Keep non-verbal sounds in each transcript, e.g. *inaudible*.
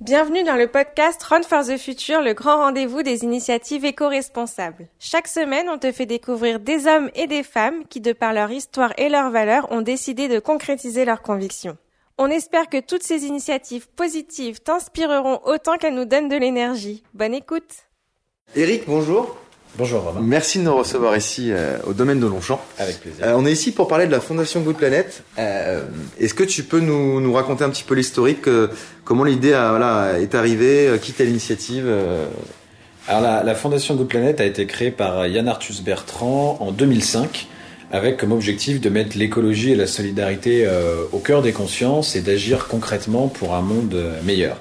Bienvenue dans le podcast Run for the Future, le grand rendez-vous des initiatives éco-responsables. Chaque semaine, on te fait découvrir des hommes et des femmes qui, de par leur histoire et leurs valeurs, ont décidé de concrétiser leurs convictions. On espère que toutes ces initiatives positives t'inspireront autant qu'elles nous donnent de l'énergie. Bonne écoute Eric, bonjour. Bonjour Romain. Merci de nous recevoir ici euh, au domaine de Longchamp. Avec plaisir. Euh, on est ici pour parler de la Fondation Good Planet. Euh, Est-ce que tu peux nous, nous raconter un petit peu l'historique, euh, comment l'idée voilà, est arrivée, euh, qui t'a l'initiative euh, Alors la, la Fondation Good Planet a été créée par Yann Arthus Bertrand en 2005 avec comme objectif de mettre l'écologie et la solidarité euh, au cœur des consciences et d'agir concrètement pour un monde meilleur.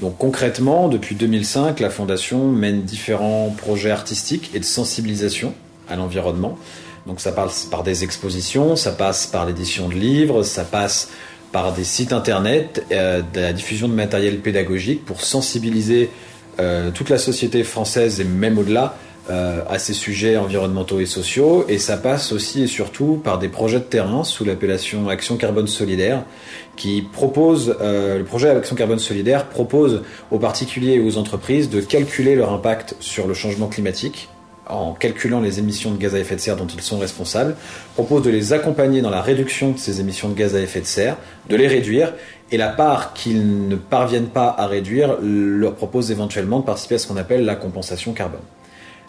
Donc concrètement, depuis 2005, la Fondation mène différents projets artistiques et de sensibilisation à l'environnement. Donc ça passe par des expositions, ça passe par l'édition de livres, ça passe par des sites internet, euh, de la diffusion de matériel pédagogique pour sensibiliser euh, toute la société française et même au-delà euh, à ces sujets environnementaux et sociaux. Et ça passe aussi et surtout par des projets de terrain sous l'appellation Action Carbone Solidaire, qui propose, euh, le projet Action Carbone Solidaire propose aux particuliers et aux entreprises de calculer leur impact sur le changement climatique en calculant les émissions de gaz à effet de serre dont ils sont responsables, propose de les accompagner dans la réduction de ces émissions de gaz à effet de serre, de les réduire, et la part qu'ils ne parviennent pas à réduire leur propose éventuellement de participer à ce qu'on appelle la compensation carbone.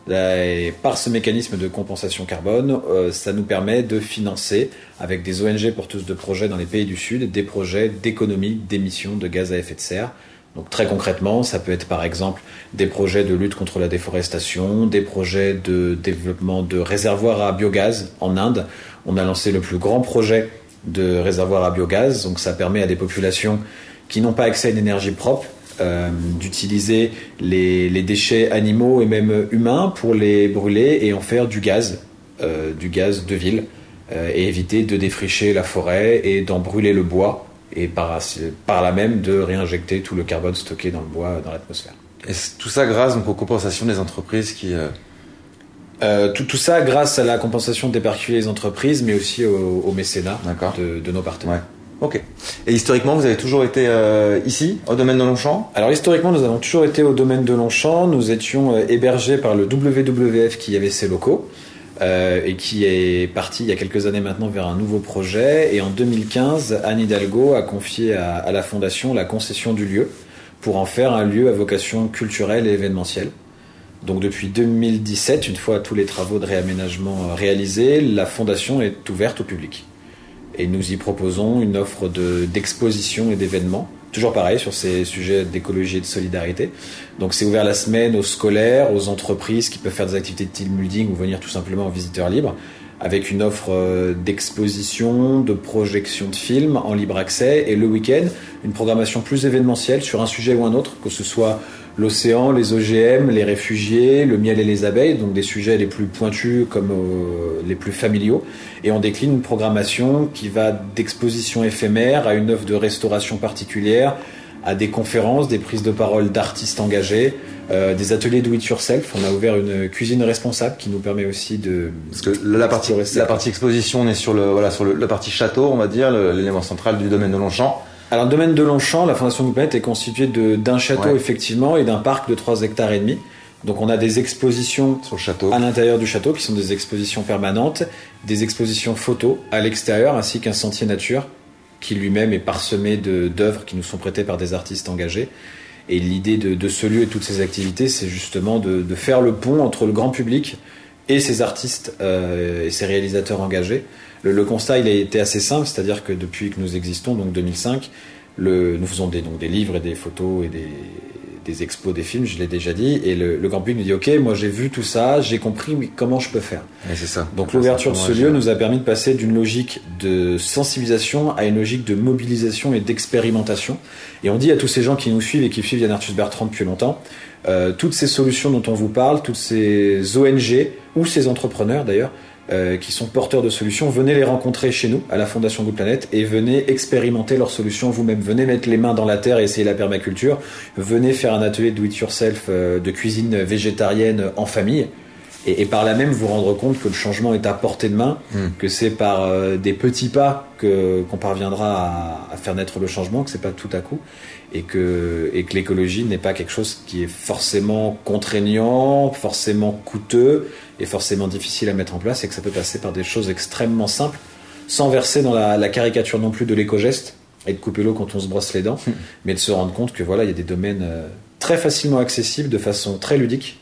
Et par ce mécanisme de compensation carbone, euh, ça nous permet de financer, avec des ONG porteuses de projets dans les pays du Sud, des projets d'économie d'émissions de gaz à effet de serre. Donc très concrètement, ça peut être par exemple des projets de lutte contre la déforestation, des projets de développement de réservoirs à biogaz en Inde. On a lancé le plus grand projet de réservoir à biogaz, donc ça permet à des populations qui n'ont pas accès à une énergie propre euh, d'utiliser les, les déchets animaux et même humains pour les brûler et en faire du gaz, euh, du gaz de ville, euh, et éviter de défricher la forêt et d'en brûler le bois, et par, par là même de réinjecter tout le carbone stocké dans le bois dans l'atmosphère. Et tout ça grâce donc, aux compensations des entreprises qui... euh, tout, tout ça grâce à la compensation des particuliers et des entreprises, mais aussi au, au mécénat de, de nos partenaires. Ouais. Ok. Et historiquement, vous avez toujours été euh, ici, au domaine de Longchamp? Alors historiquement, nous avons toujours été au domaine de Longchamp. Nous étions euh, hébergés par le WWF qui avait ses locaux euh, et qui est parti il y a quelques années maintenant vers un nouveau projet. Et en 2015, Anne Hidalgo a confié à, la fondation la concession du lieu pour en faire un lieu à vocation culturelle et événementielle. Donc depuis 2017, une fois tous les travaux de réaménagement réalisés, la fondation est ouverte au public. Et nous y proposons une offre de- d'exposition et d'événements, toujours pareil sur ces sujets d'écologie et de solidarité. Donc c'est ouvert la semaine aux scolaires, aux entreprises qui peuvent faire des activités de team building ou venir tout simplement en visiteur libre, avec une offre euh, d'exposition, de projection de films en libre accès, et le week-end, une programmation plus événementielle sur un sujet ou un autre, que ce soit l'océan, les OGM, les réfugiés, le miel et les abeilles, donc des sujets les plus pointus comme euh, les plus familiaux. Et on décline une programmation qui va d'exposition éphémère à une œuvre de restauration particulière, à des conférences, des prises de parole d'artistes engagés, euh, des ateliers do it yourself. On a ouvert une cuisine responsable qui nous permet aussi de Parce que la partie, la exposition, on est sur, le, voilà, sur le, la partie château, on va dire, l'élément central du domaine de Longchamp. Alors, le domaine de Longchamp, la Fondation Goupette est constituée d'un château, Ouais. effectivement, et d'un parc de 3 hectares et demi. Donc, on a des expositions Sur le château. à l'intérieur du château qui sont des expositions permanentes, des expositions photos à l'extérieur, ainsi qu'un sentier nature qui lui-même est parsemé d'œuvres qui nous sont prêtées par des artistes engagés. Et l'idée de, de ce lieu et toutes ces activités, c'est justement de, de faire le pont entre le grand public et ces artistes euh, et ces réalisateurs engagés. Le, le constat, il a été assez simple, c'est-à-dire que depuis que nous existons, donc 2005, le, nous faisons des, donc des livres et des photos et des, des expos, des films, je l'ai déjà dit, et le, le grand public nous dit, ok, moi j'ai vu tout ça, j'ai compris, mais comment je peux faire Et c'est ça. donc l'ouverture de ce lieu nous a permis de passer d'une logique de sensibilisation à une logique de mobilisation et d'expérimentation. Et on dit à tous ces gens qui nous suivent et qui suivent Yann Arthus Bertrand depuis longtemps, euh, toutes ces solutions dont on vous parle, toutes ces ONG ou ces entrepreneurs d'ailleurs, euh, qui sont porteurs de solutions, venez les rencontrer chez nous à la Fondation Good Planet et venez expérimenter leurs solutions vous-même. Venez mettre les mains dans la terre et essayer la permaculture. Venez faire un atelier do it yourself euh, de cuisine végétarienne en famille et, par là même vous rendre compte que le changement est à portée de main, hmm. que c'est par euh, des petits pas que qu'on parviendra à, faire naître le changement, que c'est pas tout à coup, et que et que l'écologie n'est pas quelque chose qui est forcément contraignant, forcément coûteux et forcément difficile à mettre en place, et que ça peut passer par des choses extrêmement simples, sans verser dans la, la caricature non plus de l'éco-geste et de couper l'eau quand on se brosse les dents, hmm. mais de se rendre compte que voilà, il y a des domaines euh, très facilement accessibles de façon très ludique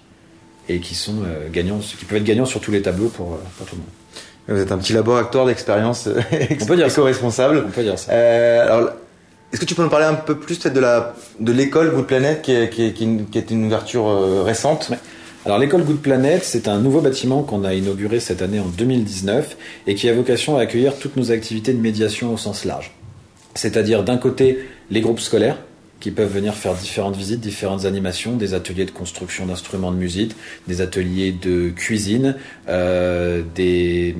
et qui sont euh, gagnants, qui peuvent être gagnants sur tous les tableaux pour, euh, pour tout le monde. Vous êtes un petit laboratoire d'expérience éco-responsable. On peut dire ça. Euh, alors, est-ce que tu peux nous parler un peu plus de la de l'école Good Planet qui est, qui, est, qui, est une ouverture euh, récente? Alors l'école Good Planet, c'est un nouveau bâtiment qu'on a inauguré cette année en 2019 et qui a vocation à accueillir toutes nos activités de médiation au sens large. C'est-à-dire d'un côté les groupes scolaires qui peuvent venir faire différentes visites, différentes animations, des ateliers de construction d'instruments de musique, des ateliers de cuisine, euh, des,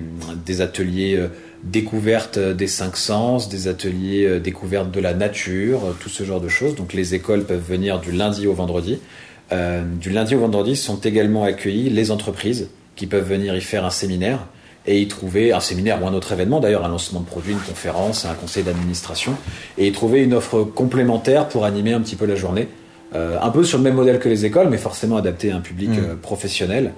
ateliers euh, découvertes des cinq sens, des ateliers euh, découvertes de la nature, tout ce genre de choses. Donc les écoles peuvent venir du lundi au vendredi. Du lundi au vendredi sont également accueillis les entreprises qui peuvent venir y faire un séminaire et y trouver un séminaire ou un autre événement, d'ailleurs un lancement de produit, une conférence, un conseil d'administration, et y trouver une offre complémentaire pour animer un petit peu la journée, euh, un peu sur le même modèle que les écoles, mais forcément adapté à un public mm. euh, professionnel.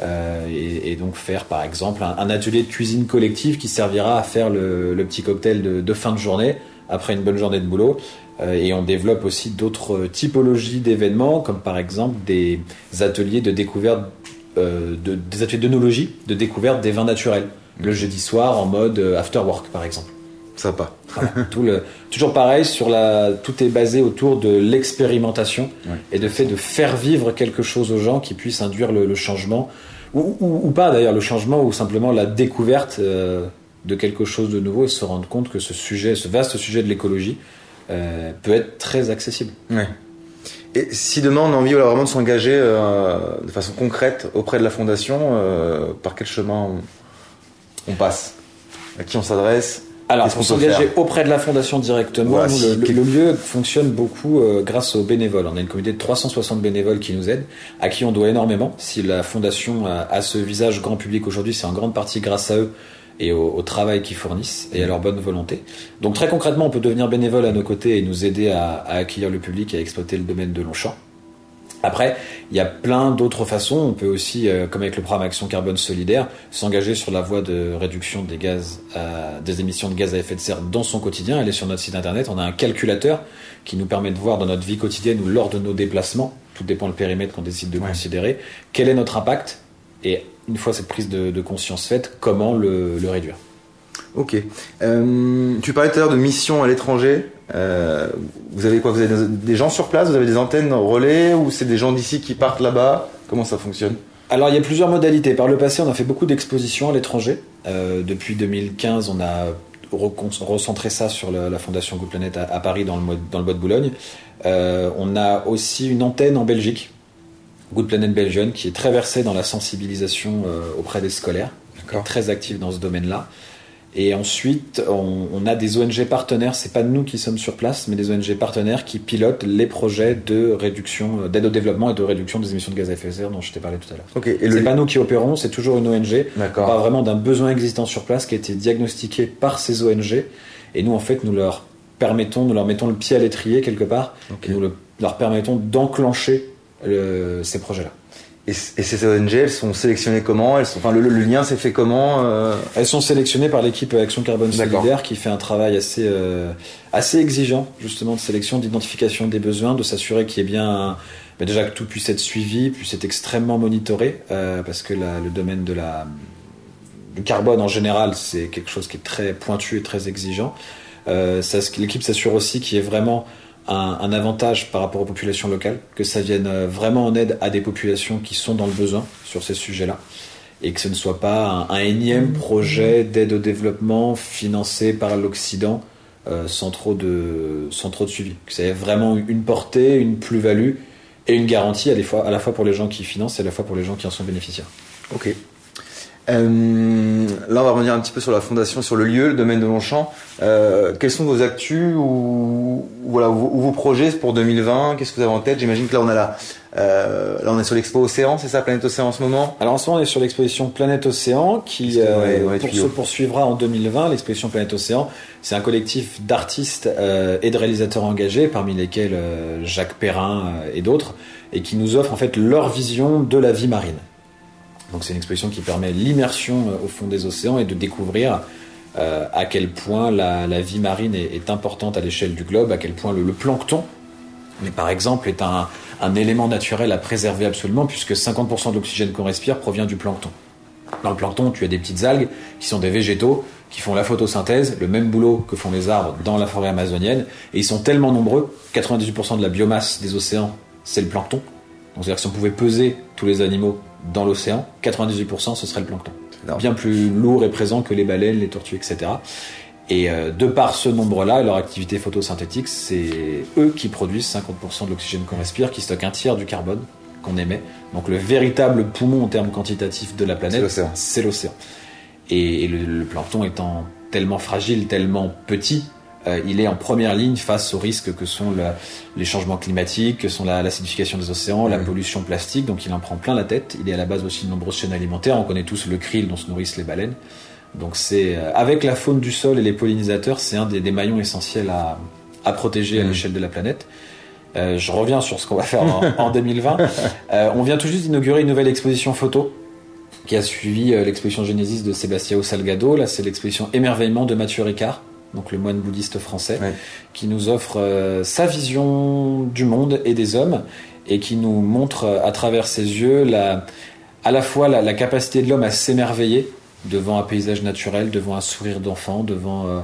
Euh, et, et, donc faire par exemple un, atelier de cuisine collective qui servira à faire le, le petit cocktail de, de, fin de journée après une bonne journée de boulot. Et on développe aussi d'autres typologies d'événements, comme par exemple des ateliers de découverte euh, de, des ateliers d'œnologie, de découverte des vins naturels. Le jeudi soir en mode euh, after work par exemple. Sympa. *laughs* tout le, toujours pareil, sur la, tout est basé autour de l'expérimentation et de fait de faire vivre quelque chose aux gens qui puissent induire le, changement, ou, ou, pas d'ailleurs le changement, ou simplement la découverte euh, de quelque chose de nouveau et se rendre compte que ce sujet, ce vaste sujet de l'écologie, peut être très accessible. Ouais. Et si demain on a envie vraiment de s'engager euh, de façon concrète auprès de la fondation, euh, par quel chemin on, passe? À qui on s'adresse? Alors, pour s'engager auprès de la fondation directement, le, lieu fonctionne beaucoup euh, grâce aux bénévoles. On a une communauté de 360 bénévoles qui nous aident, à qui on doit énormément. Si la fondation a ce visage grand public aujourd'hui, c'est en grande partie grâce à eux et au, travail qu'ils fournissent et à leur bonne volonté. Donc très concrètement, on peut devenir bénévole à nos côtés et nous aider à, à accueillir le public et à exploiter le domaine de Longchamp. Après, il y a plein d'autres façons. On peut aussi, euh, comme avec le programme Action Carbone Solidaire, s'engager sur la voie de réduction des gaz, des émissions de gaz à effet de serre dans son quotidien. Aller sur notre site internet, on a un calculateur qui nous permet de voir dans notre vie quotidienne ou lors de nos déplacements, tout dépend le périmètre qu'on décide de considérer, quel est notre impact? Et une fois cette prise de, conscience faite, comment le, réduire Ok. Euh, tu parlais tout à l'heure de mission à l'étranger. Euh, vous avez quoi? Vous avez des gens sur place? Vous avez des antennes relais? Ou c'est des gens d'ici qui partent là-bas? Comment ça fonctionne? Alors il y a plusieurs modalités. Par le passé, on a fait beaucoup d'expositions à l'étranger. Euh, depuis 2015, on a recentré ça sur la, fondation Good Planet à, Paris, dans le, dans le bois de Boulogne. on a aussi une antenne en Belgique Good Planet Belgium, qui est très versé dans la sensibilisation euh, auprès des scolaires, très actif dans ce domaine-là. Et ensuite, on, a des ONG partenaires, c'est pas nous qui sommes sur place, mais des ONG partenaires qui pilotent les projets de réduction, euh, d'aide au développement et de réduction des émissions de gaz à effet de serre dont je t'ai parlé tout à l'heure. Okay, c'est pas nous qui opérons, c'est toujours une ONG. On parle vraiment d'un besoin existant sur place qui a été diagnostiqué par ces ONG. Et nous, en fait, nous leur permettons, nous leur mettons le pied à l'étrier quelque part, et nous leur permettons d'enclencher ces projets-là. Et, ces ONG, elles sont sélectionnées comment? Elles sont, enfin, le, lien s'est fait comment euh? Elles sont sélectionnées par l'équipe Action Carbone Solidaire qui fait un travail assez, euh, assez exigeant justement de sélection, d'identification des besoins, de s'assurer qu'il y ait bien bah, déjà que tout puisse être suivi, puisse être extrêmement monitoré, euh, parce que le domaine de la, du carbone en général, c'est quelque chose qui est très pointu et très exigeant. L'équipe s'assure aussi qu'il y ait vraiment un, avantage par rapport aux populations locales, que ça vienne euh, vraiment en aide à des populations qui sont dans le besoin sur ces sujets-là, et que ce ne soit pas un, énième projet d'aide au développement financé par l'Occident euh, sans, trop de, sans trop de suivi. Que ça ait vraiment une portée, une plus-value et une garantie à, fois, à la fois pour les gens qui financent et à la fois pour les gens qui en sont bénéficiaires. Ok. Euh, là, on va revenir un petit peu sur la fondation, sur le lieu, le domaine de Longchamp. Euh, quels sont vos actus ou, voilà, ou, vos projets pour 2020 Qu'est-ce que vous avez en tête? J'imagine que là, on a la, euh, là, on est sur l'expo Océan, c'est ça, Planète Océan en ce moment? Alors en ce moment, on est sur l'exposition Planète Océan qui euh, pour, se poursuivra en 2020. L'exposition Planète Océan, c'est un collectif d'artistes euh, et de réalisateurs engagés, parmi lesquels euh, Jacques Perrin et d'autres, et qui nous offrent en fait leur vision de la vie marine. Donc c'est une exposition qui permet l'immersion au fond des océans et de découvrir à quel point la, vie marine est, importante à l'échelle du globe, à quel point le plancton, mais par exemple, est un, un élément naturel à préserver absolument, puisque 50% de l'oxygène qu'on respire provient du plancton. Dans le plancton, tu as des petites algues qui sont des végétaux qui font la photosynthèse, le même boulot que font les arbres dans la forêt amazonienne, et ils sont tellement nombreux, 98% de la biomasse des océans, c'est le plancton. Donc c'est-à-dire que si on pouvait peser tous les animaux dans l'océan, 98% ce serait le plancton. Bien plus lourd et présent que les baleines, les tortues, etc. Et euh, de par ce nombre-là, leur activité photosynthétique, c'est eux qui produisent 50% de l'oxygène qu'on respire, qui stockent un tiers du carbone qu'on émet. Donc le véritable poumon en termes quantitatifs de la planète, c'est l'océan. Et, le, plancton étant tellement fragile, tellement petit, il est en première ligne face aux risques que sont les changements climatiques, que sont l'acidification des océans, la pollution plastique. Donc il en prend plein la tête. Il est à la base aussi de nombreuses chaînes alimentaires. On connaît tous le krill dont se nourrissent les baleines. Donc c'est euh, avec la faune du sol et les pollinisateurs, c'est un des, maillons essentiels à, protéger à mm. l'échelle de la planète. Euh, je reviens sur ce qu'on va faire en, *laughs* 2020. Euh, on vient tout juste d'inaugurer une nouvelle exposition photo qui a suivi l'exposition Genesis de Sebastião Salgado. Là, c'est l'exposition Émerveillement de Mathieu Ricard, donc le moine bouddhiste français, qui nous offre sa vision du monde et des hommes et qui nous montre à travers ses yeux la, à la fois la capacité de l'homme à s'émerveiller devant un paysage naturel, devant un sourire d'enfant, devant euh,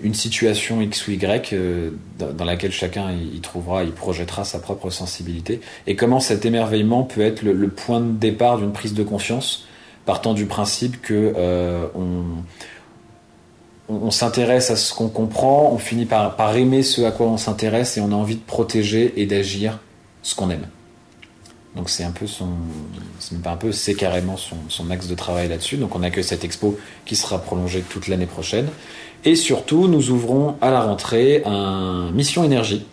une situation X ou Y euh, dans laquelle chacun y, trouvera, y projettera sa propre sensibilité, et comment cet émerveillement peut être le, point de départ d'une prise de conscience, partant du principe que euh, on, on, s'intéresse à ce qu'on comprend, on finit par, par aimer ce à quoi on s'intéresse, et on a envie de protéger et d'agir ce qu'on aime. Donc c'est un peu son, c'est pas un peu, c'est carrément son, son, axe de travail là-dessus. Donc on a que cette expo qui sera prolongée toute l'année prochaine. Et surtout, nous ouvrons à la rentrée un Mission Énergie,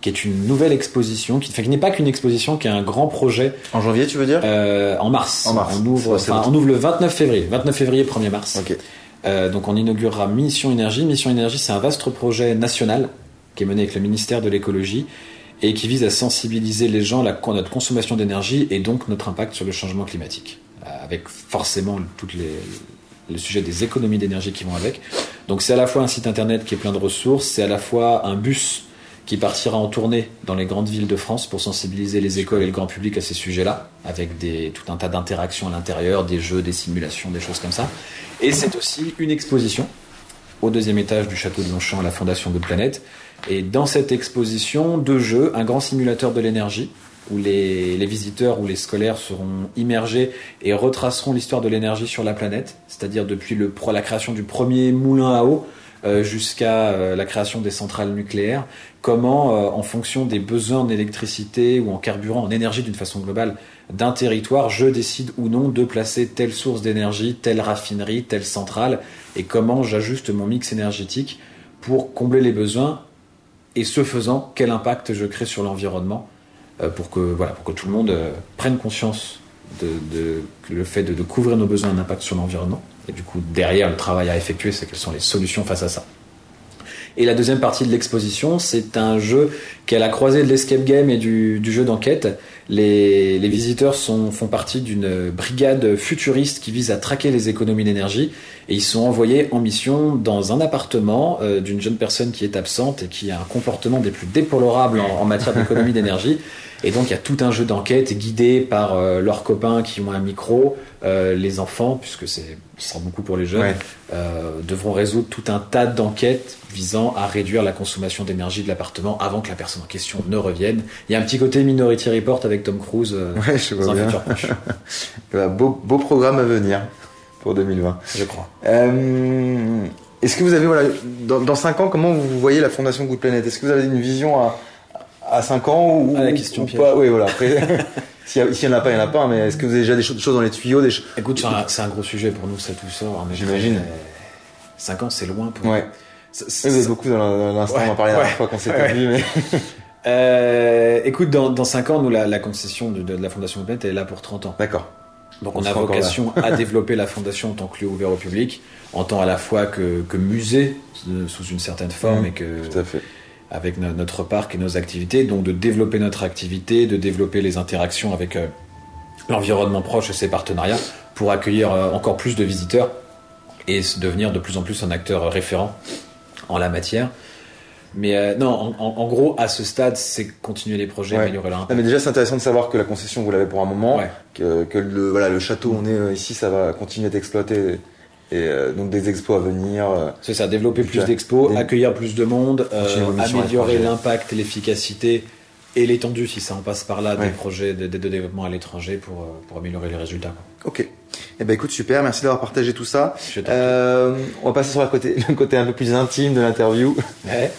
qui est une nouvelle exposition, qui, qui n'est pas qu'une exposition, qui est un grand projet. En janvier, tu veux dire? Euh, En mars. En mars. On ouvre, on ouvre le 29 février. 29 février, 1er mars. Ok. Euh, donc on inaugurera Mission Énergie. Mission Énergie, c'est un vaste projet national qui est mené avec le ministère de l'écologie et qui vise à sensibiliser les gens à notre consommation d'énergie et donc notre impact sur le changement climatique, euh, avec forcément tous les, le sujet des économies d'énergie qui vont avec. Donc c'est à la fois un site internet qui est plein de ressources, c'est à la fois un bus qui partira en tournée dans les grandes villes de France pour sensibiliser les écoles et le grand public à ces sujets-là, avec tout un tas d'interactions à l'intérieur, des jeux, des simulations, des choses comme ça. Et c'est aussi une exposition au deuxième étage du château de Longchamp à la Fondation de Planète, et dans cette exposition, deux jeux, un grand simulateur de l'énergie, où les, visiteurs ou les scolaires seront immergés et retraceront l'histoire de l'énergie sur la planète, c'est-à-dire depuis la création du premier moulin à eau jusqu'à euh, la création des centrales nucléaires, comment, euh, en fonction des besoins en électricité ou en carburant, en énergie d'une façon globale, d'un territoire, je décide ou non de placer telle source d'énergie, telle raffinerie, telle centrale, et comment j'ajuste mon mix énergétique pour combler les besoins et ce faisant, quel impact je crée sur l'environnement euh, pour, que, voilà, pour que tout le monde euh, prenne conscience de, le fait de, couvrir nos besoins un impact sur l'environnement. Et du coup, derrière, le travail à effectuer, c'est quelles sont les solutions face à ça. Et la deuxième partie de l'exposition, c'est un jeu qui est à la croisée de l'escape game et du, jeu d'enquête. Les, visiteurs font partie d'une brigade futuriste qui vise à traquer les économies d'énergie et ils sont envoyés en mission dans un appartement euh, d'une jeune personne qui est absente et qui a un comportement des plus déplorables en matière d'économie d'énergie. *laughs* Et donc il y a tout un jeu d'enquête guidé par euh, leurs copains qui ont un micro, euh, les enfants, puisque c'est ce sera beaucoup pour les jeunes, euh, devront résoudre tout un tas d'enquêtes visant à réduire la consommation d'énergie de l'appartement avant que la personne en question ne revienne. Il y a un petit côté Minority Report avec Tom Cruise ouais, je vois bien. Bah, *laughs* beau, beau programme à venir pour 2020. Je crois. Est-ce que vous avez, voilà, dans, dans 5 ans, comment vous voyez la Fondation Good Planet? Est-ce que vous avez une vision à, à 5 ans ou, ah, la question ou pas Oui, voilà. *laughs* S'il n'y en a pas, il n'y en a pas, mais est-ce que vous avez déjà des choses, dans les tuyaux des Écoute, c'est un, gros sujet pour nous, ça tout ça. J'imagine. 5 ans, c'est loin pour ouais. vous êtes beaucoup dans l'instant, on en parlait la dernière fois qu'on s'était vu, mais. *laughs* Euh, écoute, dans, dans 5 ans, nous, la, concession de, la Fondation Planète est là pour 30 ans. D'accord. Donc on, a vocation à *laughs* développer la fondation en tant que lieu ouvert au public, en tant à la fois que, que musée sous une certaine forme mmh, et que tout à fait. Avec notre parc et nos activités, donc de développer notre activité, de développer les interactions avec euh, l'environnement proche et ses partenariats pour accueillir euh, encore plus de visiteurs et devenir de plus en plus un acteur référent en la matière. Mais euh, non, en, gros, à ce stade, c'est continuer les projets, améliorer l'impact. Mais déjà, c'est intéressant de savoir que la concession, vous l'avez pour un moment, que, que, le, voilà, le château, on est euh, ici, ça va continuer d'être exploité. Et euh, donc des expos à venir. c'est ça, développer plus d'expos, accueillir plus de monde, améliorer l'impact, l'efficacité et l'étendue, si ça en passe par là, des projets de, développement à l'étranger pour, pour améliorer les résultats. Ok. Eh ben écoute, super, merci d'avoir partagé tout ça. Euh, on va passer sur le côté, *laughs* le côté un peu plus intime de l'interview.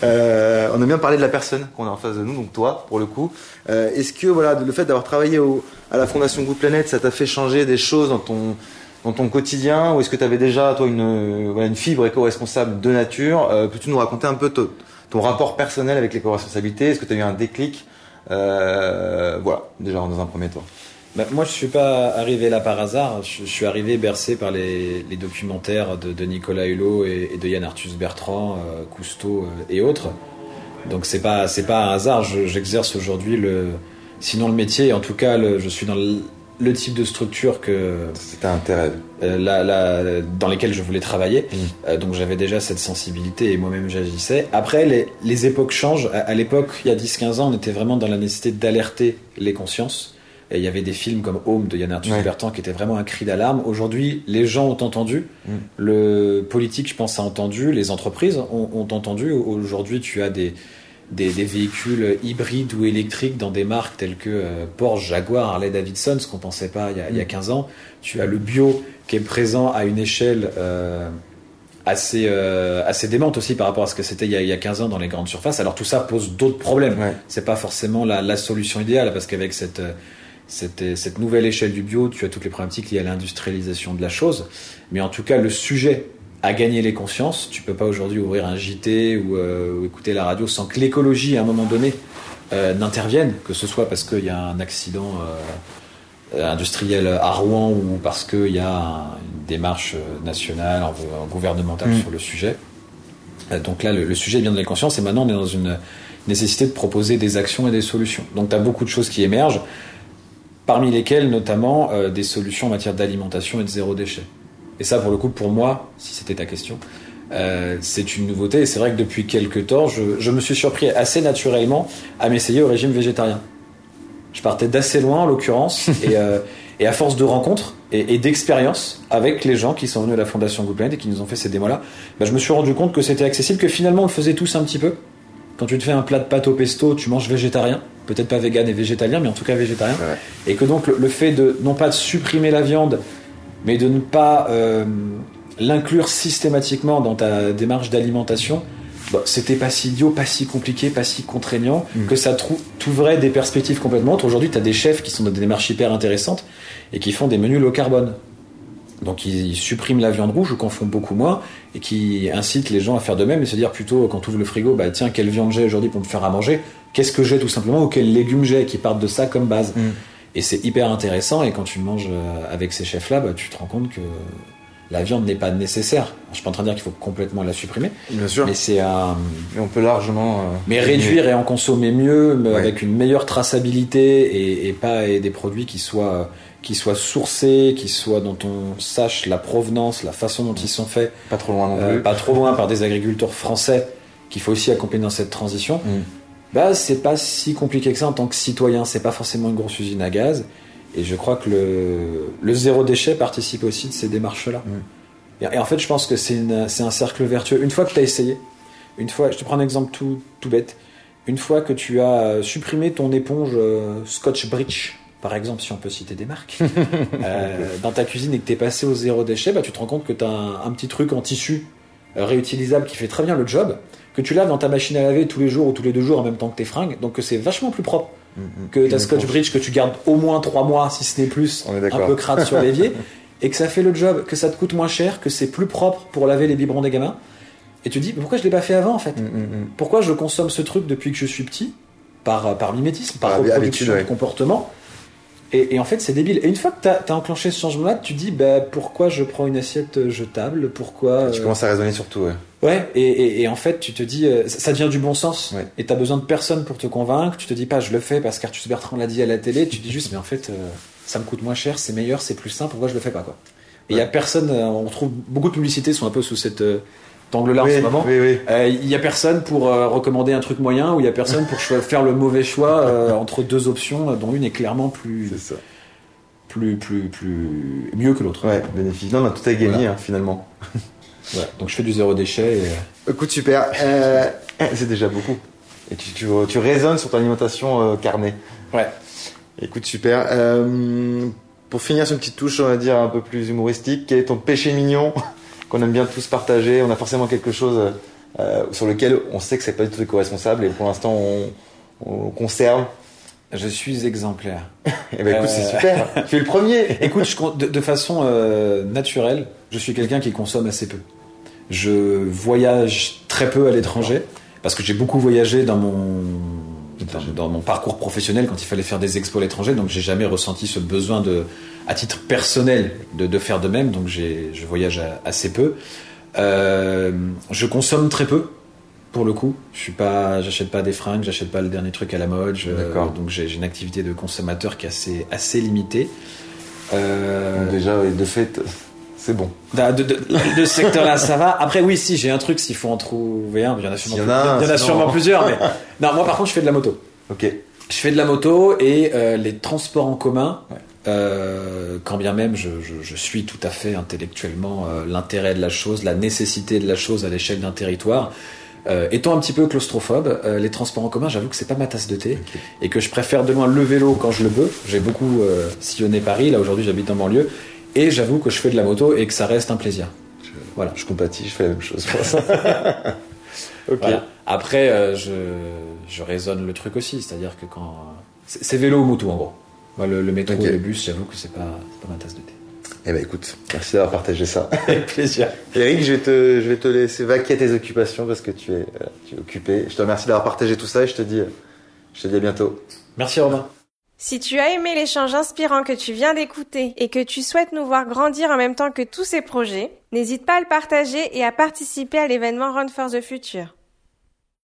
Euh, on a bien parlé de la personne qu'on a en face de nous, donc toi, pour le coup. Euh, est-ce que voilà, le fait d'avoir travaillé au, à la Fondation Good Planet, ça t'a fait changer des choses dans ton dans ton quotidien, ou est-ce que tu avais déjà toi une une fibre éco-responsable de nature Peux-tu nous raconter un peu ton rapport personnel avec l'éco-responsabilité? Est-ce que tu as eu un déclic? Voilà, déjà dans un premier temps. Bah, moi, je suis pas arrivé là par hasard. Je, suis arrivé bercé par les, les documentaires de, de, Nicolas Hulot et, de Yann Arthus Bertrand, euh, Cousteau euh, et autres. Donc c'est pas c'est pas un hasard. J'exerce aujourd'hui le sinon le métier. En tout cas, le, je suis dans le, type de structure que c'était un intérêt. Euh, dans lesquelles je voulais travailler. Mmh. Euh, donc j'avais déjà cette sensibilité et moi-même j'agissais. Après, les, les époques changent. À, à l'époque, il y a 10-15 ans, on était vraiment dans la nécessité d'alerter les consciences et il y avait des films comme Home de Yann Arthus Bertrand qui était vraiment un cri d'alarme. Aujourd'hui, les gens ont entendu, mm. le politique, je pense, a entendu, les entreprises ont, entendu. Aujourd'hui, tu as des, des, véhicules hybrides ou électriques dans des marques telles que euh, Porsche, Jaguar, Harley Davidson, ce qu'on pensait pas il y, a, il y, a, 15 mm. ans. Tu as le bio qui est présent à une échelle euh, assez, euh, assez démente aussi par rapport à ce que c'était il, il, y a 15 ans dans les grandes surfaces. Alors tout ça pose d'autres problèmes. C'est pas forcément la, la, solution idéale parce qu'avec cette cette, cette nouvelle échelle du bio, tu as toutes les problématiques liées à l'industrialisation de la chose. Mais en tout cas, le sujet a gagné les consciences. Tu peux pas aujourd'hui ouvrir un JT euh, ou, écouter la radio sans que l'écologie, à un moment donné, euh, n'intervienne, que ce soit parce qu'il y a un accident euh, industriel à Rouen ou parce qu'il y a une démarche nationale, gouvernementale mm. sur le sujet. donc là, le, le, sujet vient de les consciences et maintenant on est dans une nécessité de proposer des actions et des solutions. Donc tu as beaucoup de choses qui émergent parmi lesquels notamment des solutions en matière d'alimentation et de zéro déchet. Et ça, pour le coup, pour moi, si c'était ta question, euh, c'est une nouveauté. Et c'est vrai que depuis quelques temps, je, me suis surpris assez naturellement à m'essayer au régime végétarien. Je partais d'assez loin, en l'occurrence, *laughs* et, euh, et, à force de rencontres et, d'expériences avec les gens qui sont venus à la Fondation Good et qui nous ont fait ces démos-là, bah, je me suis rendu compte que c'était accessible, que finalement on le faisait tous un petit peu. Quand tu te fais un plat de pâte au pesto, tu manges végétarien peut-être pas vegan et végétalien, mais en tout cas végétarien. Et que donc le, fait de non pas de supprimer la viande, mais de ne pas euh, l'inclure systématiquement dans ta démarche d'alimentation, bah, c'était pas si idiot, pas si compliqué, pas si contraignant, mm. que ça t'ouvrait des perspectives complètement autres. Aujourd'hui, tu as des chefs qui sont dans des démarches hyper intéressantes et qui font des menus low carbone. Donc ils suppriment la viande rouge ou qu'en font beaucoup moins et qui incitent les gens à faire de même et se dire plutôt quand tu ouvres le frigo, bah tiens, quelle viande j'ai aujourd'hui pour me faire à manger? Qu'est-ce que j'ai tout simplement ou quels légumes j'ai qui partent de ça comme base? Mm. Et c'est hyper intéressant et quand tu manges euh, avec ces chefs-là, bah, tu te rends compte que la viande n'est pas nécessaire. je suis pas en train de dire qu'il faut complètement la supprimer. Bien sûr. Mais c'est un. Mais on peut largement. Euh, mais réduire et en consommer mieux, mais avec une meilleure traçabilité et, pas et des produits qui soient qui soient sourcés, qui soient dont on sache la provenance, la façon dont ils sont faits. Pas trop loin non euh, plus. pas trop loin par des agriculteurs français qu'il faut aussi accompagner dans cette transition. Mm. Bah c'est pas si compliqué que ça en tant que citoyen. C'est pas forcément une grosse usine à gaz. Et je crois que le, le zéro déchet participe aussi de ces démarches-là. Mm. Et, en fait, je pense que c'est un cercle vertueux. Une fois que tu as essayé, une fois, je te prends un exemple tout, tout bête. Une fois que tu as supprimé ton éponge euh, Scotch Bridge par exemple, si on peut citer des marques, *laughs* euh, dans ta cuisine et que tu es passé au zéro déchet, bah, tu te rends compte que tu as un, petit truc en tissu réutilisable qui fait très bien le job, que tu laves dans ta machine à laver tous les jours ou tous les deux jours en même temps que tes fringues, donc que c'est vachement plus propre que ta Scotch Bridge que tu gardes au moins trois mois, si ce n'est plus, On est un peu crade sur l'évier, *laughs* et que ça fait le job, que ça te coûte moins cher, que c'est plus propre pour laver les biberons des gamins. Et tu te dis, mais pourquoi je l'ai pas fait avant en fait Mm, mm, mm. Pourquoi je consomme ce truc depuis que je suis petit par, par mimétisme, par, Par reproduction habitude, ouais. de comportement et, et en fait, c'est débile. Et une fois que tu as, enclenché ce changement-là, tu dis bah, pourquoi je prends une assiette jetable? Pourquoi Tu euh, commences à raisonner sur tout, ouais. Ouais, et, et, et en fait, tu te dis, euh, ça devient du bon sens. Ouais. Et t'as besoin de personne pour te convaincre. Tu te dis pas, je le fais parce qu'Arthus Bertrand l'a dit à la télé. Tu te dis juste, mais en fait, euh, ça me coûte moins cher, c'est meilleur, c'est plus simple. Pourquoi je le fais pas quoi? Et il y a personne. euh, on trouve beaucoup de publicités sont un peu sous cet euh, angle-là oui, en ce moment. oui, oui. Euh, Il y a personne pour euh, recommander un truc moyen ou il y a personne pour faire le mauvais choix euh, entre deux options, euh, dont une est clairement plus, C'est ça. plus, plus, plus mieux que l'autre. Ouais, bénéfice. Non, non, tout est gagné, Voilà. hein, finalement. *laughs* Voilà. Donc je fais du zéro déchet. Et, euh, Écoute, super. Euh, c'est déjà beaucoup. Et tu, tu, tu raisonnes sur ton alimentation euh, carnée. Ouais. Écoute, super. Euh, pour finir sur une petite touche, on va dire, un peu plus humoristique, quel est ton péché mignon? Qu'on aime bien tous partager On a forcément quelque chose euh, sur lequel on sait que c'est pas du tout éco-responsable et pour l'instant on, on conserve. Je suis exemplaire. *laughs* Et ben écoute, Euh. c'est super. *laughs* tu es le premier. Écoute, je de, de façon euh, naturelle, je suis quelqu'un qui consomme assez peu. Je voyage très peu à l'étranger parce que j'ai beaucoup voyagé dans mon dans, dans mon parcours professionnel quand il fallait faire des expos à l'étranger, donc j'ai jamais ressenti ce besoin de, à titre personnel, de, de faire de même. Donc je voyage assez peu. Euh, je consomme très peu. Pour le coup, je suis pas, j'achète pas des fringues, j'achète pas le dernier truc à la mode. je- D'accord. donc j'ai, une activité de consommateur qui est assez, assez limitée. Euh, déjà, de fait, c'est bon. de, de, de- de ce secteur-là, ça va. Après, oui, si, j'ai un truc, s'il faut en trouver un, il y en a sûrement, y en a un, il y en a sûrement plusieurs. Mais... *laughs* Non, moi, par contre, je fais de la moto. Ok. Je fais de la moto et euh, les transports en commun, euh, quand bien même je, je, je suis tout à fait intellectuellement euh, l'intérêt de la chose, la nécessité de la chose à l'échelle d'un territoire, euh, étant un petit peu claustrophobe, euh, les transports en commun, j'avoue que c'est pas ma tasse de thé et que je préfère de loin le vélo quand je le peux. J'ai beaucoup euh, sillonné Paris, là aujourd'hui j'habite en banlieue, et j'avoue que je fais de la moto et que ça reste un plaisir. Voilà. Je compatis, je fais la même chose. pour ça. *laughs* ok. Voilà. Après, euh, je, je raisonne le truc aussi, c'est-à-dire que quand. C'est vélo ou moto en gros. Moi, le, le métro Ok. et le bus, j'avoue que c'est pas, pas ma tasse de thé. Eh ben écoute, merci d'avoir partagé ça. *laughs* Avec plaisir. Eric, je vais te, je vais te laisser vaquer à tes occupations parce que tu es, euh, tu es occupé. Je te remercie d'avoir partagé tout ça et je te dis, je te dis à bientôt. Merci Romain. Si tu as aimé l'échange inspirant que tu viens d'écouter et que tu souhaites nous voir grandir en même temps que tous ces projets, n'hésite pas à le partager et à participer à l'événement Run for the Future.